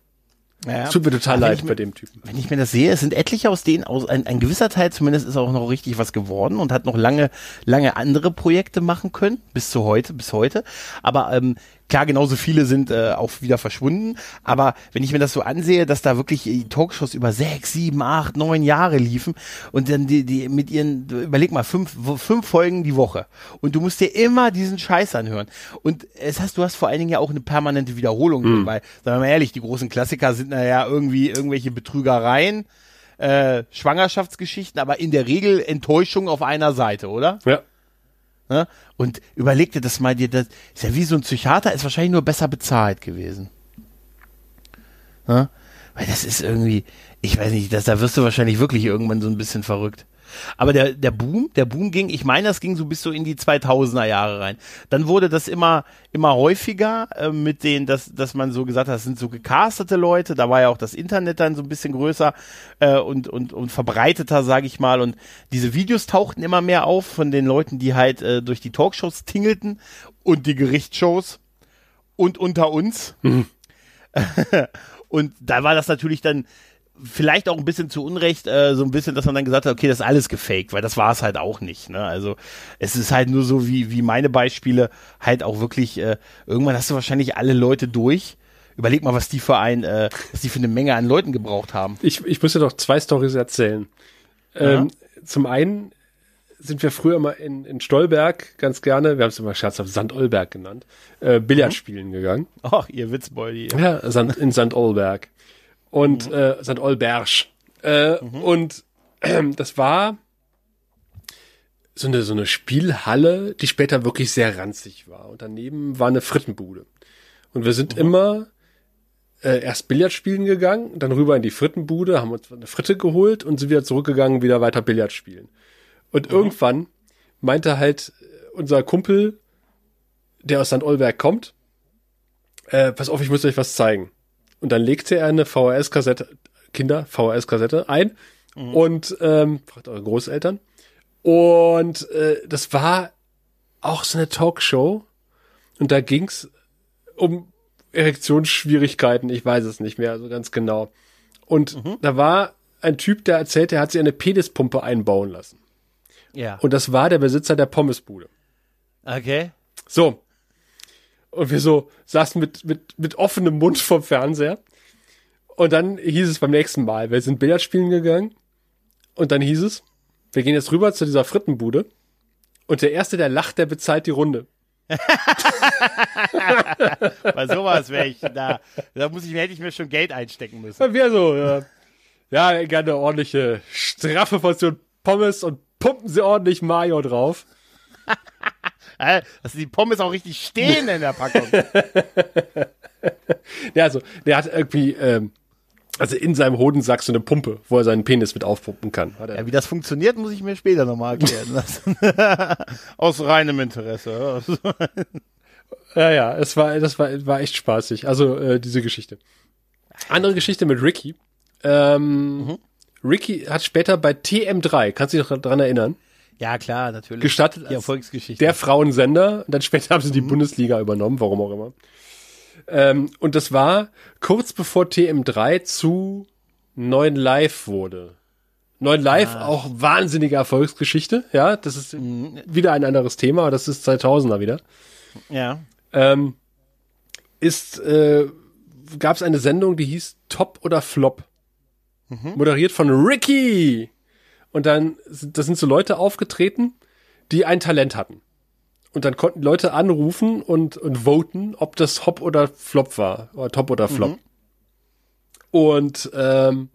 Ja. Es tut mir total leid mir- bei dem Typen. Wenn ich mir das sehe, es sind etliche aus denen, aus, ein, ein gewisser Teil zumindest ist auch noch richtig was geworden und hat noch lange, lange andere Projekte machen können, bis zu heute, bis heute. Aber ähm, klar, genauso viele sind äh, auch wieder verschwunden. Aber wenn ich mir das so ansehe, dass da wirklich äh, Talkshows über sechs, sieben, acht, neun Jahre liefen und dann die, die mit ihren, überleg mal, fünf, fünf Folgen die Woche. Und du musst dir immer diesen Scheiß anhören. Und es hast, du hast vor allen Dingen ja auch eine permanente Wiederholung, weil, sagen wir mal ehrlich, die großen Klassiker sind sind naja irgendwie irgendwelche Betrügereien, äh, Schwangerschaftsgeschichten, aber in der Regel Enttäuschung auf einer Seite, oder? Ja. Ne? Und überleg dir das mal, dir das ist ja wie so ein Psychiater, ist wahrscheinlich nur besser bezahlt gewesen. Ne? Weil das ist irgendwie, ich weiß nicht, das, da wirst du wahrscheinlich wirklich irgendwann so ein bisschen verrückt. Aber der, der Boom, der Boom ging, ich meine, das ging so bis so in die 2000er Jahre rein. Dann wurde das immer, immer häufiger äh, mit denen, dass, dass man so gesagt hat, das sind so gecastete Leute. Da war ja auch das Internet dann so ein bisschen größer äh, und, und, und verbreiteter, sage ich mal. Und diese Videos tauchten immer mehr auf von den Leuten, die halt äh, durch die Talkshows tingelten und die Gerichtsshows und unter uns. Mhm. [LAUGHS] und da war das natürlich dann vielleicht auch ein bisschen zu Unrecht, äh, so ein bisschen, dass man dann gesagt hat, okay, das ist alles gefaked, weil das war es halt auch nicht. Ne? Also es ist halt nur so wie, wie meine Beispiele, halt auch wirklich, äh, irgendwann hast du wahrscheinlich alle Leute durch. Überleg mal, was die für ein, äh, was die für eine Menge an Leuten gebraucht haben. Ich, ich muss dir noch zwei Stories erzählen. Ähm, Zum einen sind wir früher mal in, in Stolberg ganz gerne, wir haben es immer scherzhaft St. Olberg genannt, äh, Billard spielen gegangen. Ach, ihr Witzboy. Ja, in St. Und mhm. äh, St. Olberg. Äh, mhm. Und äh, [CLEARS THROAT] das war so eine, so eine Spielhalle, die später wirklich sehr ranzig war. Und daneben war eine Frittenbude. Und wir sind mhm. immer äh, erst Billard spielen gegangen, dann rüber in die Frittenbude, haben uns eine Fritte geholt und sind wieder zurückgegangen, wieder weiter Billard spielen. Und mhm. irgendwann meinte halt unser Kumpel, der aus St. Olberg kommt, äh, pass auf, ich muss euch was zeigen. Und dann legte er eine VHS-Kassette, Kinder, VHS-Kassette ein mhm. und ähm, fragt eure Großeltern. Und äh, das war auch so eine Talkshow. Und da ging's um Erektionsschwierigkeiten, ich weiß es nicht mehr so ganz genau. Und mhm. da war ein Typ, der erzählt, er hat sich eine Penispumpe einbauen lassen. Ja. Und das war der Besitzer der Pommesbude. Okay. So. Und wir so saßen mit, mit, mit offenem Mund vom Fernseher. Und dann hieß es beim nächsten Mal, wir sind Billard spielen gegangen. Und dann hieß es, wir gehen jetzt rüber zu dieser Frittenbude. Und der Erste, der lacht, der bezahlt die Runde. [LAUGHS] Bei sowas wäre ich da. Da muss ich, hätte ich mir schon Geld einstecken müssen. Und wir so, ja. Ja, gerne ordentliche, straffe Portion Pommes und pumpen sie ordentlich Mayo drauf. Dass die Pommes auch richtig stehen in der Packung. [LAUGHS] ja, also, der hat irgendwie, ähm, also in seinem Hodensack so eine Pumpe, wo er seinen Penis mit aufpumpen kann. Ja, wie das funktioniert, muss ich mir später nochmal erklären. [LAUGHS] Aus reinem Interesse. ja, ja, es war, das war, war echt spaßig. Also äh, diese Geschichte. Andere Geschichte mit Ricky. Ähm, mhm. Ricky hat später bei TM3, kannst du dich daran erinnern? Ja, klar, natürlich. Gestartet die Erfolgsgeschichte. Der Frauensender. Dann später haben sie die mhm. Bundesliga übernommen, warum auch immer. Ähm, und das war kurz bevor TM3 zu neuen Live wurde. Neuen Live, ah. auch wahnsinnige Erfolgsgeschichte. Ja, das ist mhm. wieder ein anderes Thema, aber das ist 2000er wieder. Ja. Ähm, ist, äh, gab es eine Sendung, die hieß Top oder Flop. Mhm. Moderiert von Ricky. Und dann, da sind so Leute aufgetreten, die ein Talent hatten. Und dann konnten Leute anrufen und, und voten, ob das Hop oder Flop war. Oder Top oder Flop. Mhm. Und ähm,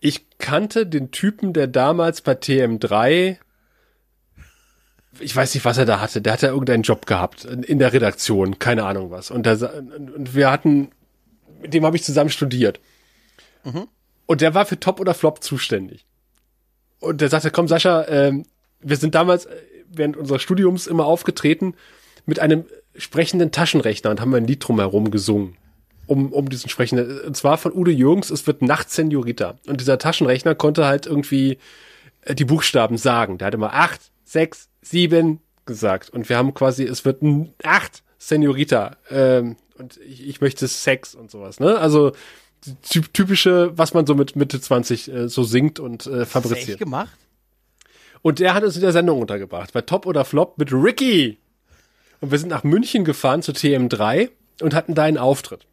ich kannte den Typen, der damals bei TM3 ich weiß nicht, was er da hatte. Der hatte irgendeinen Job gehabt in der Redaktion, keine Ahnung was. Und, der, und wir hatten, mit dem habe ich zusammen studiert. Mhm. Und der war für Top oder Flop zuständig. Und der sagte, komm Sascha, ähm, wir sind damals äh, während unseres Studiums immer aufgetreten mit einem sprechenden Taschenrechner und haben ein Lied drumherum gesungen. Um, um diesen sprechenden, und zwar von Udo Jürgens, es wird Nacht Seniorita. Und dieser Taschenrechner konnte halt irgendwie äh, die Buchstaben sagen. Der hat immer acht, sechs, sieben gesagt. Und wir haben quasi, es wird acht Seniorita. Ähm, und ich, ich möchte Sex und sowas, ne? Also typische, was man so mit Mitte 20 äh, so singt und äh, fabriziert. Du echt gemacht? Und der hat uns in der Sendung untergebracht, bei Top oder Flop mit Ricky. Und wir sind nach München gefahren zu TM3 und hatten da einen Auftritt.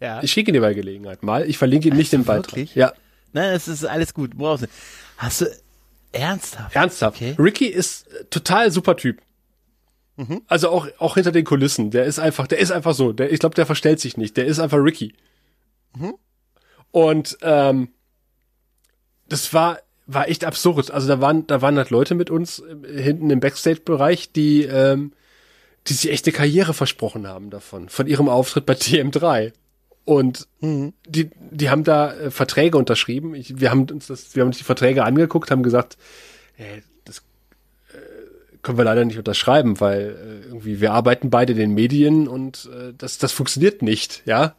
Ja. Ich schicke dir bei Gelegenheit mal. Ich verlinke Ihnen nicht den Beitrag. Wirklich? Ja. Nein, es ist alles gut. Brauchst du. Hast du ernsthaft? Ernsthaft. Okay. Ricky ist total super Typ. Mhm. Also auch auch hinter den Kulissen. Der ist einfach, der ist einfach so. Der, ich glaube, der verstellt sich nicht. Der ist einfach Ricky. Mhm. Und ähm, das war war echt absurd. Also da waren da waren halt Leute mit uns äh, hinten im Backstage-Bereich, die ähm, die sich echte Karriere versprochen haben davon, von ihrem Auftritt bei TM3. Und mhm. die, die haben da äh, Verträge unterschrieben. Ich, wir haben uns das, wir haben uns die Verträge angeguckt, haben gesagt, äh, das äh, können wir leider nicht unterschreiben, weil äh, irgendwie wir arbeiten beide in den Medien und äh, das, das funktioniert nicht, ja.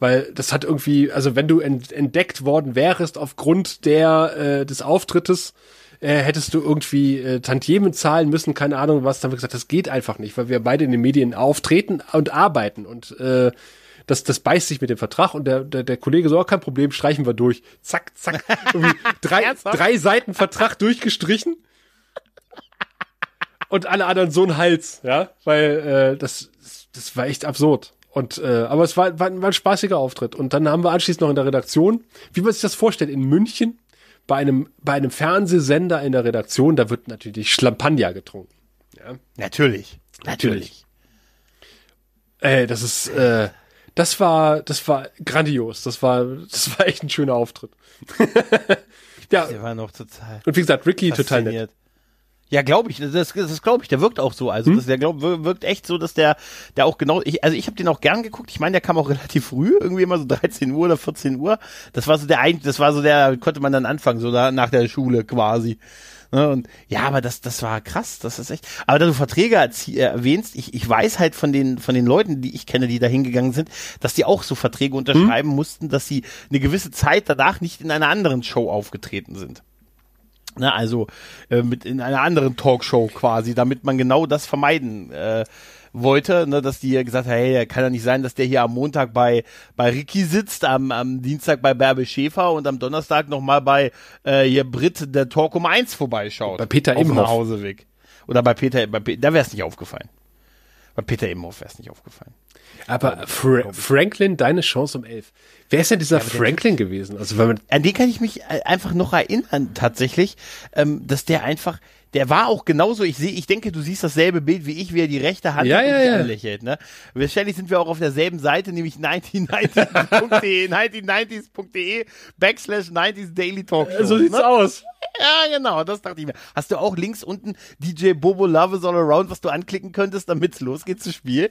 Weil das hat irgendwie, also wenn du entdeckt worden wärst aufgrund der äh, des Auftrittes, äh, hättest du irgendwie äh, Tantiemen zahlen müssen, keine Ahnung was. Dann haben wir gesagt, das geht einfach nicht, weil wir beide in den Medien auftreten und arbeiten und äh, das, das beißt sich mit dem Vertrag und der, der, der Kollege so, oh, kein Problem, streichen wir durch. Zack, zack. [LAUGHS] drei, drei Seiten Vertrag durchgestrichen. Und alle anderen so ein Hals, ja, weil äh, das, das war echt absurd. Und äh, aber es war, war, war ein spaßiger Auftritt. Und dann haben wir anschließend noch in der Redaktion, wie man sich das vorstellt, in München bei einem bei einem Fernsehsender in der Redaktion, da wird natürlich Schlampagner getrunken. Ja? Natürlich, natürlich. Ey, das ist äh, das war, das war grandios. Das war, das war echt ein schöner Auftritt. [LAUGHS] ja. Der war noch total. Und wie gesagt, Ricky total nett. Ja, glaube ich. Das, das, das glaube ich. Der wirkt auch so. Also hm? das, der glaub, wirkt echt so, dass der, der auch genau. Ich, also ich habe den auch gern geguckt. Ich meine, der kam auch [LAUGHS] relativ früh, irgendwie immer so 13 Uhr oder 14 Uhr. Das war so der ein, das war so der, konnte man dann anfangen, so da, nach der Schule quasi. Ne? Und ja, aber das, das war krass, das ist echt. Aber da du Verträge äh, erwähnst, ich, ich weiß halt von den, von den Leuten, die ich kenne, die da hingegangen sind, dass die auch so Verträge unterschreiben hm? mussten, dass sie eine gewisse Zeit danach nicht in einer anderen Show aufgetreten sind. Ne, also äh, mit in einer anderen Talkshow quasi, damit man genau das vermeiden äh, wollte, ne, dass die gesagt haben, hey, kann ja nicht sein, dass der hier am Montag bei, bei Ricky sitzt, am, am Dienstag bei Bärbel Schäfer und am Donnerstag nochmal bei äh, hier Brit der Talk um eins vorbeischaut. Bei Peter auf Imhoff. Hauseweg. Oder bei Peter, bei, da wäre es nicht aufgefallen. Bei Peter Imhoff wäre es nicht aufgefallen. Aber Fra Franklin, deine Chance um elf. Wer ist denn dieser ja, Franklin gewesen? Also wenn man an den kann ich mich äh, einfach noch erinnern tatsächlich, ähm, dass der einfach der war auch genauso, ich sehe, ich denke, du siehst dasselbe Bild wie ich, wie er die rechte Hand ja, ja, ja. anlächelt, ne? Wahrscheinlich sind wir auch auf derselben Seite, nämlich 1990.de, 1990s.de, [LAUGHS] backslash 90s Daily Talk Show, So sieht's ne? aus. Ja, genau, das dachte ich mir. Hast du auch links unten DJ Bobo Love is All Around, was du anklicken könntest, damit's losgeht zu spielen?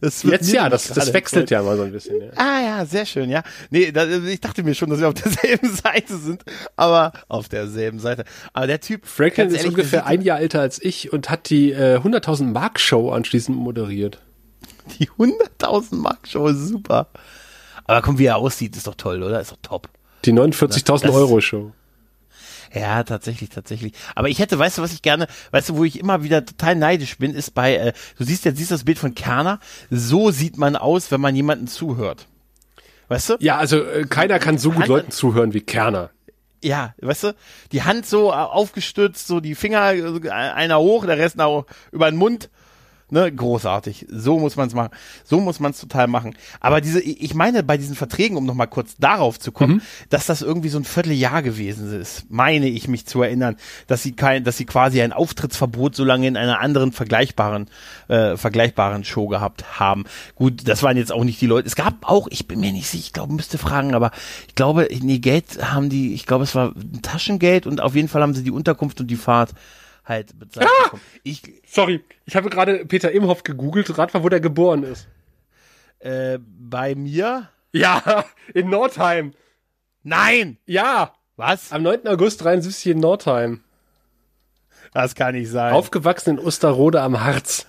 Jetzt ja, das, das wechselt ja mal so ein bisschen. Ja. Ah ja, sehr schön, ja. Nee, da, ich dachte mir schon, dass wir auf derselben [LAUGHS] Seite sind, aber auf derselben Seite. Aber der Typ. Franklin ist ungefähr ein Jahr älter als ich und hat die äh, 100.000 Mark Show anschließend moderiert. Die 100.000 Mark Show ist super. Aber komm, wie er aussieht, ist doch toll, oder? Ist doch top. Die 49.000 Euro Show. Ja, tatsächlich, tatsächlich. Aber ich hätte, weißt du, was ich gerne, weißt du, wo ich immer wieder total neidisch bin, ist bei, äh, du siehst ja, siehst das Bild von Kerner, so sieht man aus, wenn man jemanden zuhört. Weißt du? Ja, also äh, keiner kann so gut Hand, Leuten zuhören wie Kerner. Ja, weißt du, die Hand so äh, aufgestützt, so die Finger, äh, einer hoch, der Rest nach, über den Mund ne, großartig. So muss man es machen. So muss man es total machen. Aber diese, ich meine, bei diesen Verträgen, um nochmal kurz darauf zu kommen, mhm. dass das irgendwie so ein Vierteljahr gewesen ist, meine ich mich zu erinnern, dass sie kein, dass sie quasi ein Auftrittsverbot so lange in einer anderen vergleichbaren, äh, vergleichbaren Show gehabt haben. Gut, das waren jetzt auch nicht die Leute. Es gab auch, ich bin mir nicht sicher, ich glaube, müsste fragen, aber ich glaube, nee, Geld haben die, ich glaube, es war ein Taschengeld und auf jeden Fall haben sie die Unterkunft und die Fahrt halt bezahlt ah! bekommen. Ich, Sorry, ich habe gerade Peter Imhoff gegoogelt, rat mal, wo der geboren ist. Äh, bei mir? Ja, [LAUGHS] in Nordheim. Nein! Ja! Was? Am 9. August 73 in Nordheim. Das kann nicht sein. Aufgewachsen in Osterrode am Harz.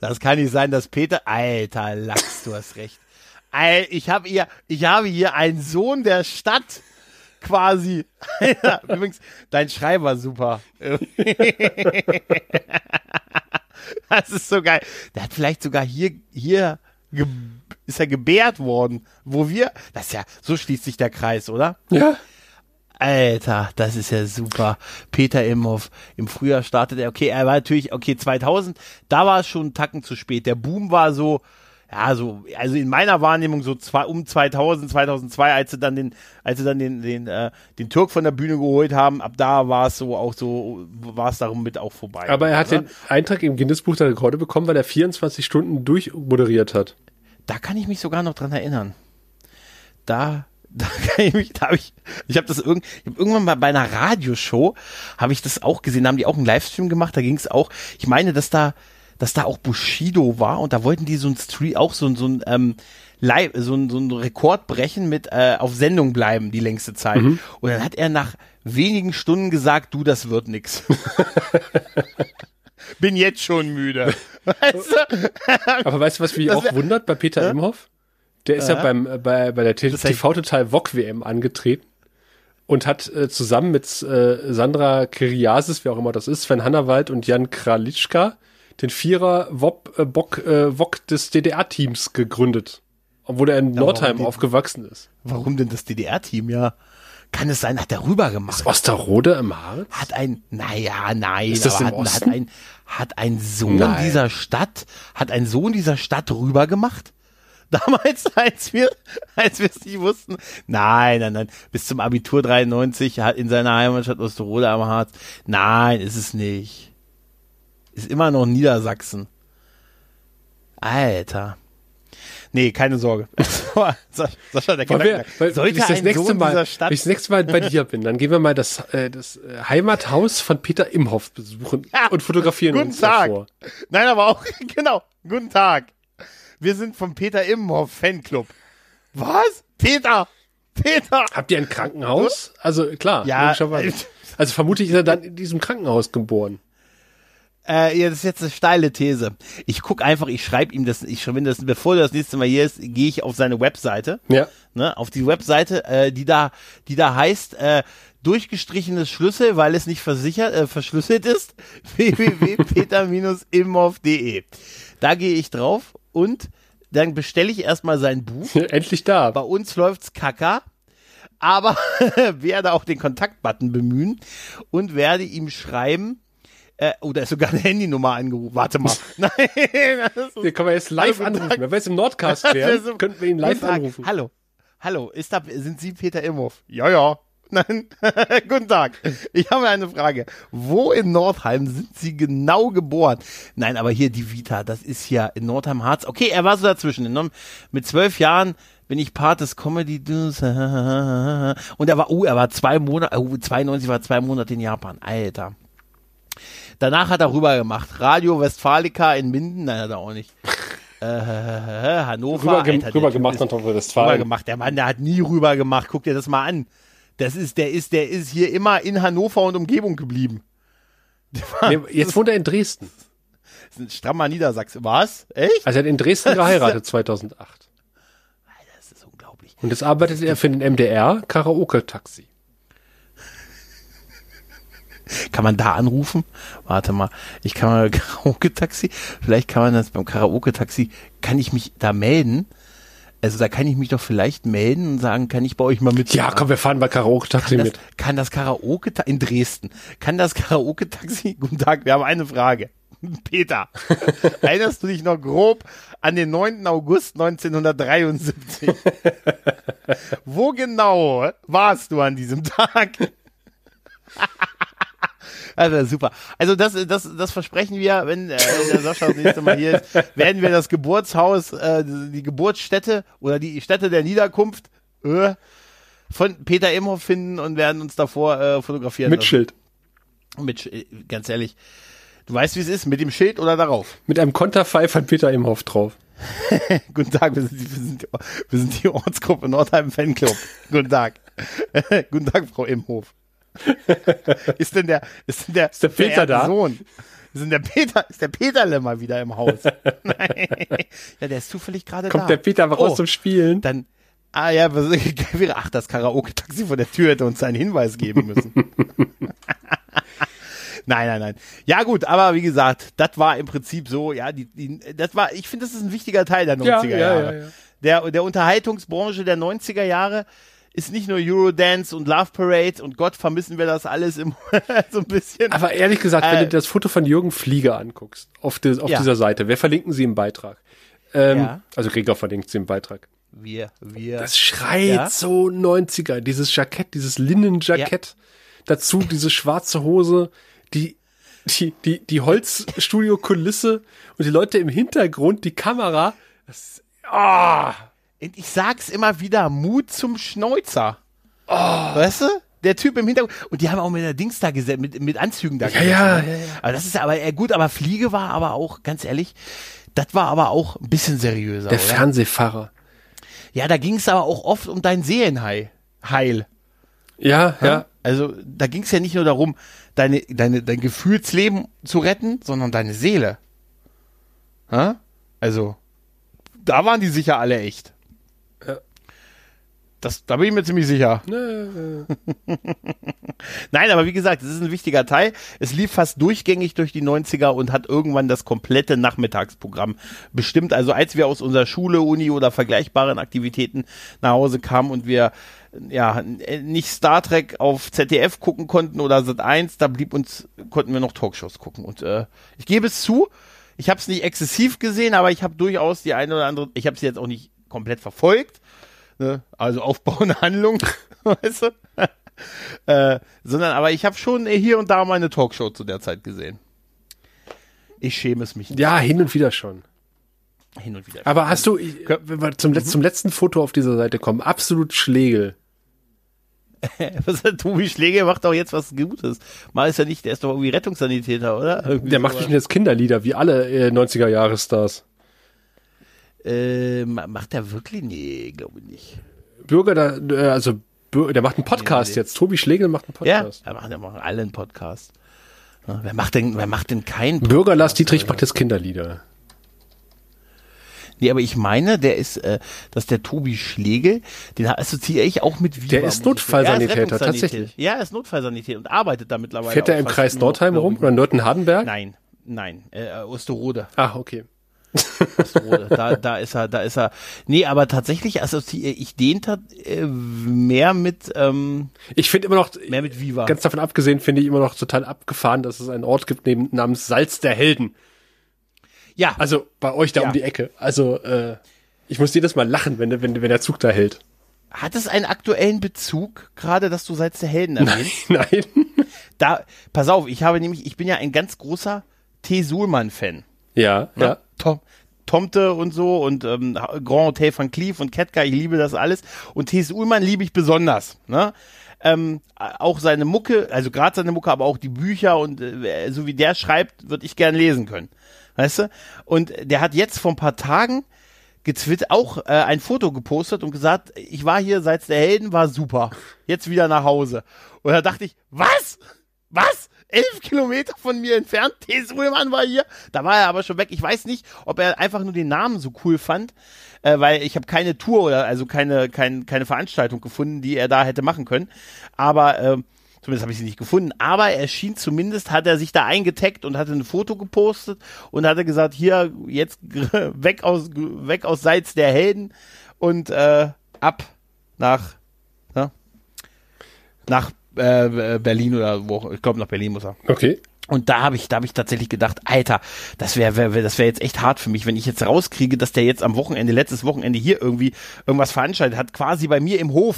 Das kann nicht sein, dass Peter. Alter Lachs, du hast recht. Ich habe hier, ich habe hier einen Sohn der Stadt quasi. [LAUGHS] Übrigens, dein Schrei war super. [LAUGHS] das ist so geil. Der hat vielleicht sogar hier, hier ist er gebärt worden, wo wir, das ist ja, so schließt sich der Kreis, oder? Ja. Alter, das ist ja super. Peter Imhoff, im Frühjahr startet er, okay, er war natürlich, okay, 2000, da war es schon einen Tacken zu spät. Der Boom war so, ja, so, also in meiner Wahrnehmung so zwei, um 2000, 2002, als sie dann den, als sie dann den, den, äh, den Türk von der Bühne geholt haben, ab da war es so auch so, war es darum mit auch vorbei. Aber er hat oder? den Eintrag im Guinness-Buch der Rekorde bekommen, weil er 24 Stunden durchmoderiert hat. Da kann ich mich sogar noch dran erinnern. da [LAUGHS] da kann ich mich, da habe ich, ich habe das irgend, ich hab irgendwann mal bei einer Radioshow habe ich das auch gesehen, da haben die auch einen Livestream gemacht, da ging es auch, ich meine, dass da, dass da auch Bushido war und da wollten die so ein Stream, auch so, so ein ähm, Live, so ein, so ein Rekord brechen mit äh, auf Sendung bleiben die längste Zeit. Mhm. Und dann hat er nach wenigen Stunden gesagt, du, das wird nix. [LAUGHS] Bin jetzt schon müde. [LAUGHS] Weißt du? Aber weißt du, was mich auch wundert bei Peter ja? Imhoff? Der ist ja, ja beim, äh, bei, bei der TV Total VOG WM angetreten und hat äh, zusammen mit äh, Sandra Kiriasis, wer auch immer das ist, Sven Hannawald und Jan Kralitschka den Vierer Wop, äh, Bock, äh, VOG des DDR-Teams gegründet. Obwohl er in ja, Nordheim aufgewachsen ist. Warum denn das DDR-Team, ja? Kann es sein, hat er rüber gemacht? Ist Osterrode im Harz? Hat ein, naja, nein, ist das aber hat, hat, ein, hat ein Sohn nein. dieser Stadt, hat ein Sohn dieser Stadt rüber gemacht? [LAUGHS] damals, als wir, als wir es nicht wussten. Nein, nein, nein. Bis zum Abitur 93 hat in seiner Heimatstadt Osterode am Harz. Nein, ist es nicht. Ist immer noch Niedersachsen. Alter. Nee, keine Sorge. [LAUGHS] Sascha, der weil, Sollte ich das nächste Sohn Mal, Stadt Wenn ich das nächste Mal bei dir bin, dann gehen wir mal das, äh, das äh, Heimathaus von Peter Imhoff besuchen [LAUGHS] ja, und fotografieren guten uns Tag. davor. Nein, aber auch, [LAUGHS] genau, guten Tag. Wir sind vom Peter Imhoff Fanclub. Was? Peter! Peter! Habt ihr ein Krankenhaus? Also klar, ja. Also vermutlich ist er dann in diesem Krankenhaus geboren. Äh, ja, das ist jetzt eine steile These. Ich guck einfach, ich schreibe ihm das, ich schreibe das, bevor er das nächste Mal hier ist, gehe ich auf seine Webseite. Ja. Ne, auf die Webseite, äh, die da, die da heißt, äh, durchgestrichenes Schlüssel, weil es nicht versichert, äh, verschlüsselt ist, [LAUGHS] www.peter-imhoff.de. Da gehe ich drauf und dann bestelle ich erstmal sein Buch. Endlich da. Bei uns läuft's kacker. Aber [LAUGHS] werde auch den Kontaktbutton bemühen und werde ihm schreiben, äh, oh, da ist sogar eine Handynummer angerufen. Warte mal. [LAUGHS] Nein, das ist, können wir jetzt live anrufen. Wenn wir jetzt im Nordcast [LAUGHS] wären, so, könnten wir ihn live anrufen. Hallo. Hallo, ist da, sind Sie Peter Imhoff? Ja, ja. [LAUGHS] Nein, guten Tag. Ich habe eine Frage. Wo in Nordheim sind Sie genau geboren? Nein, aber hier die Vita, das ist ja in Nordheim Harz. Okay, er war so dazwischen. Mit zwölf Jahren bin ich Part des Comedy und er war, oh, er war zwei Monate, oh, 92 war zwei Monate in Japan. Alter. Danach hat er rüber gemacht. Radio Westfalica in Minden, nein, hat er auch nicht. [LAUGHS] Äh, Hannover. Rüber, Alter, rüber gemacht nach Westfalen. Rüber gemacht. Der Mann, der hat nie rüber gemacht. Guck dir das mal an. Das ist, der ist, der ist hier immer in Hannover und Umgebung geblieben. Nee, jetzt wohnt er in Dresden. Das ist ein strammer Niedersachse. Was? Echt? Also er hat in Dresden geheiratet 2008. Alter, das ist unglaublich. Und jetzt arbeitet er für den MDR Karaoke-Taxi. Kann man da anrufen? Warte mal, ich kann mal [LAUGHS] Karaoke-Taxi, vielleicht kann man das beim Karaoke-Taxi, kann ich mich da melden? Also da kann ich mich doch vielleicht melden und sagen, kann ich bei euch mal mit? Ja, komm, wir fahren bei Karaoke-Taxi mit. Kann das Karaoke in Dresden? Kann das Karaoke-Taxi? [LAUGHS] Guten Tag, wir haben eine Frage. [LAUGHS] Peter, erinnerst du dich noch grob an den 9. August 1973? Wo genau warst du an diesem Tag? Also super. Also das, das, das versprechen wir, wenn äh, der Sascha das nächste Mal hier ist, werden wir das Geburtshaus, äh, die Geburtsstätte oder die Stätte der Niederkunft äh, von Peter Imhoff finden und werden uns davor äh, fotografieren. Mit lassen. Schild. Mit, ganz ehrlich. Du weißt, wie es ist, mit dem Schild oder darauf? Mit einem Konterfei von Peter Imhoff drauf. [LAUGHS] Guten Tag, wir sind, die, wir, sind, wir sind die Ortsgruppe Nordheim Fanclub. Guten Tag. [LAUGHS] Guten Tag, Frau Imhoff. [LAUGHS] ist denn der, ist denn der, ist der Peter da? Sohn? Ist denn der Peter, ist der Peterle mal wieder im Haus? [LAUGHS] Nein. Ja, der ist zufällig gerade da. Kommt der Peter aber oh, raus zum Spielen? Dann, ah ja, wäre, ach, das Karaoke-Taxi vor der Tür hätte uns einen Hinweis geben müssen. [LAUGHS] Nein, nein, nein. Ja gut, aber wie gesagt, das war im Prinzip so, ja, die, die das war, ich finde, das ist ein wichtiger Teil der 90er ja, ja, Jahre. Ja, der, der Unterhaltungsbranche der 90er Jahre ist nicht nur Eurodance und Love Parade und Gott vermissen wir das alles im [LAUGHS] so ein bisschen. Aber ehrlich gesagt, äh, wenn du das Foto von Jürgen Flieger anguckst, auf, des, auf ja. dieser Seite, wer verlinken sie im Beitrag? Ähm, ja. Also Gregor verlinkt sie im Beitrag. Wir, wir. Das schreit ja? so 90er, dieses Jackett, dieses Linnenjackett. Dazu diese schwarze Hose, die, die, die, die Holzstudio-Kulisse und die Leute im Hintergrund, die Kamera. Das, ah. Oh ich sag's immer wieder, Mut zum Schneuzer. Oh. Weißt du? Der Typ im Hintergrund. Und die haben auch mit der Dings da gesetzt, mit, mit Anzügen da ja, gesetzt. Ja, ne? ja, ja. Aber das ist aber äh, gut, aber Fliege war aber auch, ganz ehrlich, das war aber auch ein bisschen seriöser. Der oder? Fernsehfahrer. Ja, da ging es aber auch oft um dein Seelenheil. Heil. Ja, ja. ja. Also da ging es ja nicht nur darum, deine, deine, dein Gefühlsleben zu retten, sondern deine Seele. Ha? Also, da waren die sicher alle echt. Ja. Das, da bin ich mir ziemlich sicher. [LAUGHS] Nein, aber wie gesagt, es ist ein wichtiger Teil. Es lief fast durchgängig durch die 90er und hat irgendwann das komplette Nachmittagsprogramm bestimmt. Also als wir aus unserer Schule, Uni oder vergleichbaren Aktivitäten nach Hause kamen und wir ja nicht Star Trek auf ZDF gucken konnten oder Sat 1, da blieb uns konnten wir noch Talkshows gucken und äh, ich gebe es zu, ich habe es nicht exzessiv gesehen, aber ich habe durchaus die eine oder andere, ich habe sie jetzt auch nicht komplett verfolgt, ne? also aufbauende Handlung, [LAUGHS] weißt du? äh, sondern aber ich habe schon hier und da meine Talkshow zu der Zeit gesehen. Ich schäme es mich nicht. Ja, hin und wieder schon. Hin und wieder. Aber hast du, wenn wir zum, mhm. zum letzten Foto auf dieser Seite kommen, absolut Schlegel. [LAUGHS] was hat Tobi Schläger macht auch jetzt was Gutes. Mal ist er nicht, der ist doch irgendwie Rettungssanitäter, oder? Irgendwie der macht bestimmt jetzt Kinderlieder, wie alle äh, 90er-Jahre-Stars. Äh, macht er wirklich? Nee, glaube ich nicht. Bürger, da, äh, also der macht einen Podcast nee. jetzt. Tobi Schlegel macht einen Podcast. Ja, er macht, er macht alle einen Podcast. wer macht denn, wer macht denn keinen Podcast? Bürger Lars Dietrich macht jetzt Kinderlieder. Nee, aber ich meine, der ist, äh, dass der Tobi Schlegel, den assoziiere ich auch mit Viva. Der ist Notfallsanitäter, tatsächlich. Ja, er ist Notfallsanitäter und arbeitet da mittlerweile. Fährt er im Kreis Nordheim rum oder Nürten-Hardenberg? Nein, nein, äh, Osterode. Ach, okay. Da, da ist er, da ist er. Nee, aber tatsächlich assoziiere ich den äh, mehr mit. Ähm, ich finde immer noch mehr mit Viva. Ganz davon abgesehen finde ich immer noch total abgefahren, dass es einen Ort gibt neben, namens Salz der Helden. Ja. Also bei euch da ja. um die Ecke. Also äh, ich muss jedes Mal lachen, wenn, wenn, wenn der Zug da hält. Hat es einen aktuellen Bezug, gerade dass du Salz der Helden erwähnst? Nein, [LAUGHS] nein. Da, pass auf, ich habe nämlich, ich bin ja ein ganz großer T. Suhlmann-Fan. Ja, ja. ja. Tom, Tomte und so und ähm, Grand Hotel van Cleef und Ketka, ich liebe das alles. Und T. Ullmann liebe ich besonders. Ne? Ähm, auch seine Mucke, also gerade seine Mucke, aber auch die Bücher und äh, so wie der schreibt, würde ich gern lesen können. Weißt du? Und der hat jetzt vor ein paar Tagen getwittert, auch äh, ein Foto gepostet und gesagt, ich war hier seit der Helden, war super. Jetzt wieder nach Hause. Und da dachte ich, was? Was? Elf Kilometer von mir entfernt, [LAUGHS] T. Suleman war hier. Da war er aber schon weg. Ich weiß nicht, ob er einfach nur den Namen so cool fand, äh, weil ich habe keine Tour oder also keine, kein, keine Veranstaltung gefunden, die er da hätte machen können. Aber äh, Zumindest habe ich sie nicht gefunden. Aber er schien zumindest, hat er sich da eingetaggt und hatte ein Foto gepostet und hatte gesagt, hier, jetzt [LAUGHS] weg aus, weg aus Seits der Helden und äh, ab nach, ne? nach äh, Berlin oder wo, ich glaube nach Berlin muss er. Okay. Und da habe ich, da habe ich tatsächlich gedacht, Alter, das wäre, wär, das wäre jetzt echt hart für mich, wenn ich jetzt rauskriege, dass der jetzt am Wochenende, letztes Wochenende hier irgendwie irgendwas veranstaltet hat, quasi bei mir im Hof.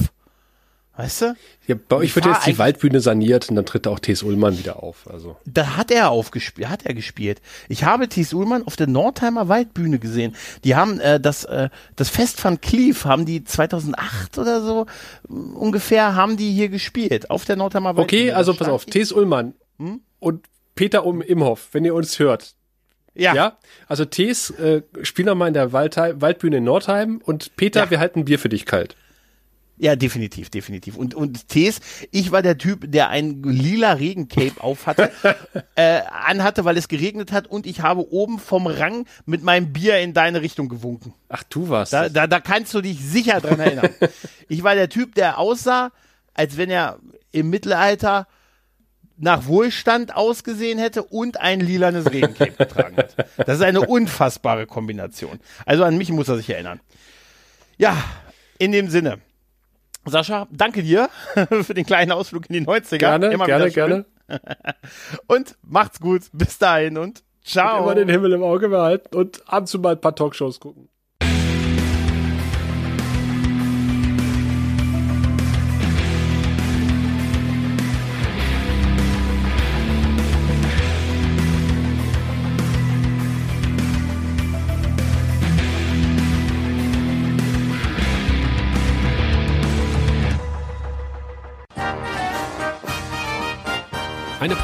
Weißt du? Ja, bei euch wird jetzt die Waldbühne saniert und dann tritt auch Thies Ullmann wieder auf. Also. Da hat er aufgespielt, hat er gespielt. Ich habe Thies Ullmann auf der Nordheimer Waldbühne gesehen. Die haben äh, das äh, das Fest von Cleef haben die 2008 oder so ungefähr haben die hier gespielt auf der Nordheimer Waldbühne. Okay, also pass auf, Thies Ullmann hm? und Peter um Imhoff, wenn ihr uns hört. Ja. ja? Also Thies äh, spielen nochmal in der Waldheim, Waldbühne in Nordheim und Peter, ja. wir halten Bier für dich kalt. Ja, definitiv, definitiv. Und, und Tees, ich war der Typ, der ein lila Regencape auf hatte, [LAUGHS] äh, anhatte, weil es geregnet hat und ich habe oben vom Rang mit meinem Bier in deine Richtung gewunken. Ach, du warst. Da, da, da kannst du dich sicher dran erinnern. [LAUGHS] ich war der Typ, der aussah, als wenn er im Mittelalter nach Wohlstand ausgesehen hätte und ein lilanes Regencape [LAUGHS] getragen hat. Das ist eine unfassbare Kombination. Also an mich muss er sich erinnern. Ja, in dem Sinne. Sascha, danke dir [LAUGHS] für den kleinen Ausflug in die 90er. Gerne, Immer gerne, gerne. [LAUGHS] und macht's gut. Bis dahin und ciao. Und immer den Himmel im Auge behalten und ab und zu mal ein paar Talkshows gucken.